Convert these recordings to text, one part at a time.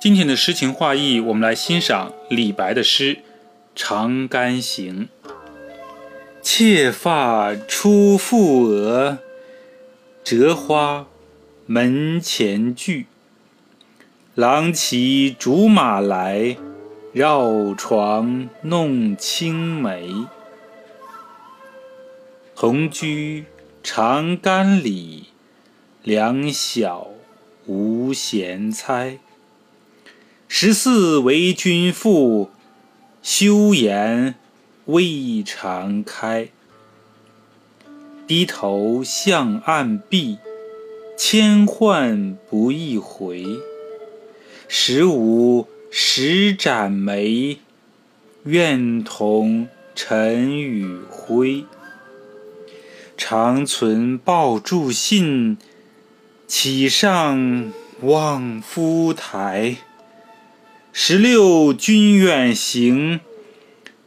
今天的诗情画意，我们来欣赏李白的诗《长干行》。妾发初覆额，折花门前剧。郎骑竹马来，绕床弄青梅。同居长干里，两小无嫌猜。十四为君妇，羞颜未尝开。低头向暗壁，千唤不一回。十五十展眉，愿同尘与灰。长存抱柱信，岂上望夫台。十六君远行，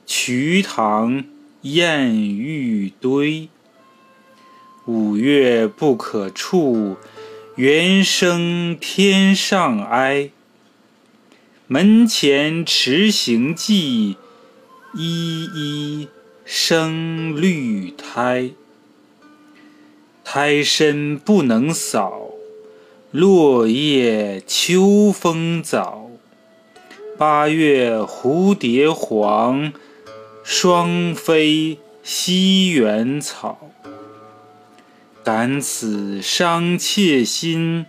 瞿塘滟玉堆。五月不可触，猿声天上哀。门前迟行迹，依依生绿苔。苔深不能扫，落叶秋风早。八月蝴蝶黄，双飞西园草。感此伤妾心，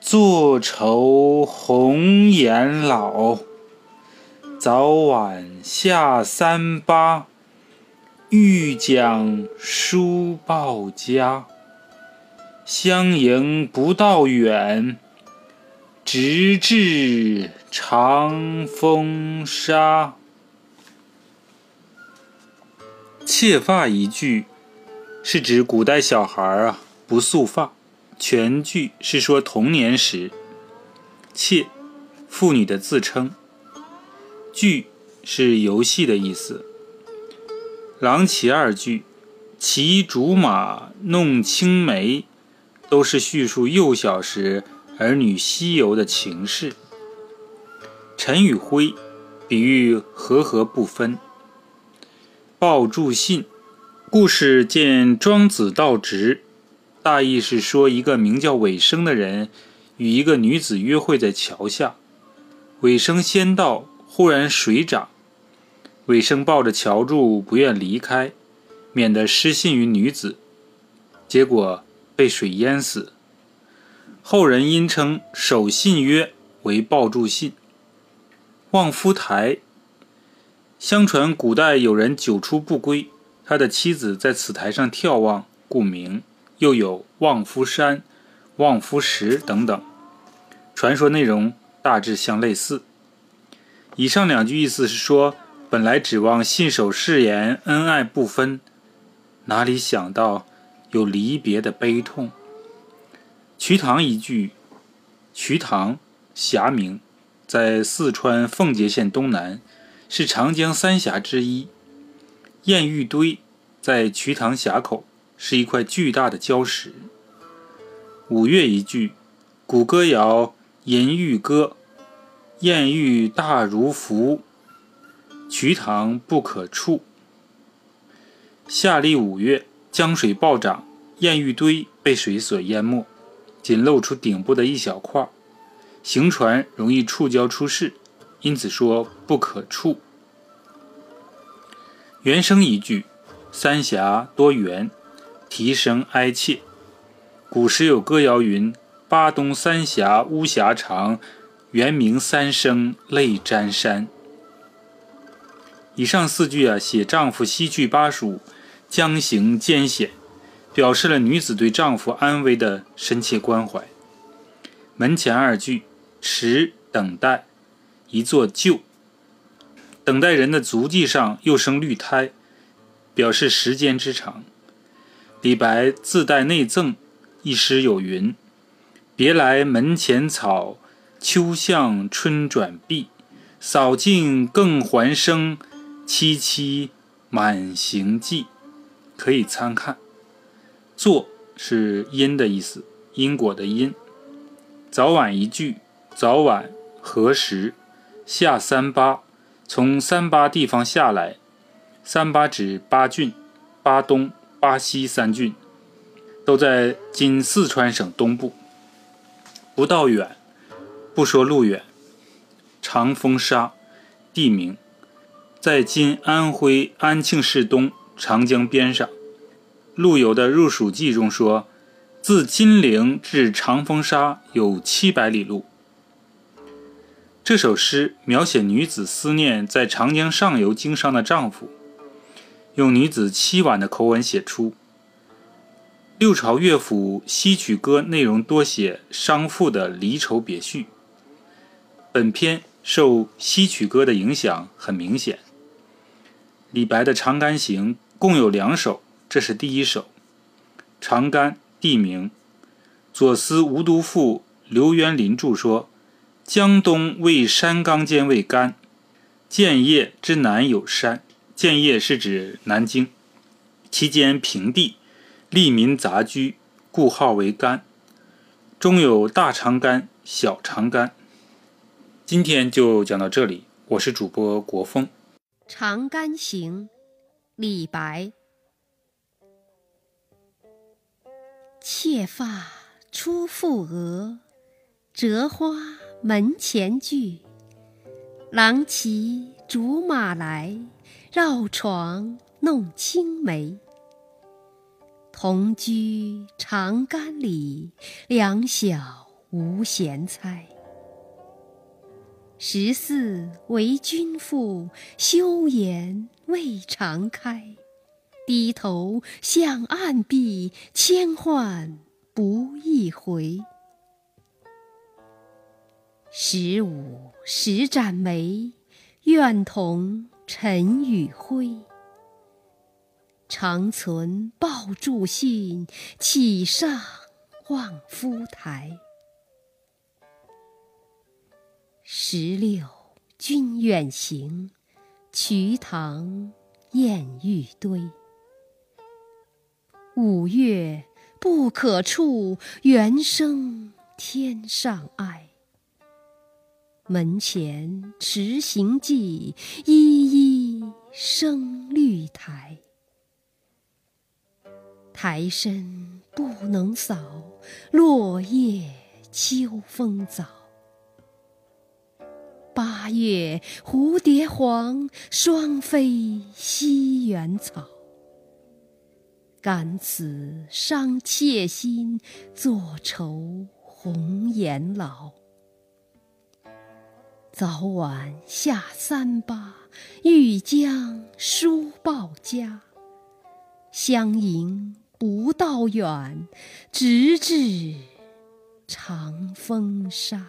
坐愁红颜老。早晚下三巴，欲将书报家。相迎不道远。直至长风沙。妾发一句，是指古代小孩啊不束发。全句是说童年时。妾，妇女的自称。句是游戏的意思。郎骑二句，骑竹马弄青梅，都是叙述幼小时。儿女西游的情事，尘与灰，比喻和合不分。抱柱信，故事见庄子道直，大意是说一个名叫尾生的人与一个女子约会在桥下，尾生先到，忽然水涨，尾生抱着桥柱不愿离开，免得失信于女子，结果被水淹死。后人因称守信约为抱柱信。望夫台，相传古代有人久出不归，他的妻子在此台上眺望，故名。又有望夫山、望夫石等等，传说内容大致相类似。以上两句意思是说，本来指望信守誓言，恩爱不分，哪里想到有离别的悲痛。瞿塘一句，瞿塘峡名，在四川奉节县东南，是长江三峡之一。艳玉堆在瞿塘峡口，是一块巨大的礁石。五月一句，古歌谣《银玉歌》：艳玉大如浮，瞿塘不可触。夏历五月，江水暴涨，艳玉堆被水所淹没。仅露出顶部的一小块，行船容易触礁出事，因此说不可触。原声一句：三峡多猿，啼声哀切。古时有歌谣云：“巴东三峡巫峡长，猿鸣三声泪沾衫。”以上四句啊，写丈夫西去巴蜀，江行艰险。表示了女子对丈夫安危的深切关怀。门前二句，迟等待，一座旧，等待人的足迹上又生绿苔，表示时间之长。李白自带内赠，一诗有云：“别来门前草，秋向春转碧。扫尽更还生，萋萋满行迹。”可以参看。作是因的意思，因果的因。早晚一句，早晚何时下三巴，从三巴地方下来。三巴指巴郡、巴东、巴西三郡，都在今四川省东部。不道远，不说路远。长风沙，地名，在今安徽安庆市东长江边上。陆游的《入蜀记》中说：“自金陵至长风沙有七百里路。”这首诗描写女子思念在长江上游经商的丈夫，用女子凄婉的口吻写出。六朝乐府《西曲歌》内容多写商妇的离愁别绪，本篇受《西曲歌》的影响很明显。李白的《长干行》共有两首。这是第一首，长干地名。左思吴都赋刘元林注说：“江东为山冈间为干，建业之南有山。建业是指南京，其间平地，利民杂居，故号为干。中有大长干、小长干。”今天就讲到这里，我是主播国风。《长干行》，李白。妾发初覆额，折花门前剧。郎骑竹马来，绕床弄青梅。同居长干里，两小无嫌猜。十四为君妇，羞颜未尝开。低头向暗壁，千唤不一回。十五十展眉，愿同尘与灰。长存抱柱信，岂上望夫台。十六君远行，瞿塘滟玉堆。五月不可触，猿声天上哀。门前迟行迹，依依生绿苔。苔深不能扫，落叶秋风早。八月蝴蝶黄，双飞西园草。感此伤妾心，坐愁红颜老。早晚下三巴，欲将书报家。相迎不道远，直至长风沙。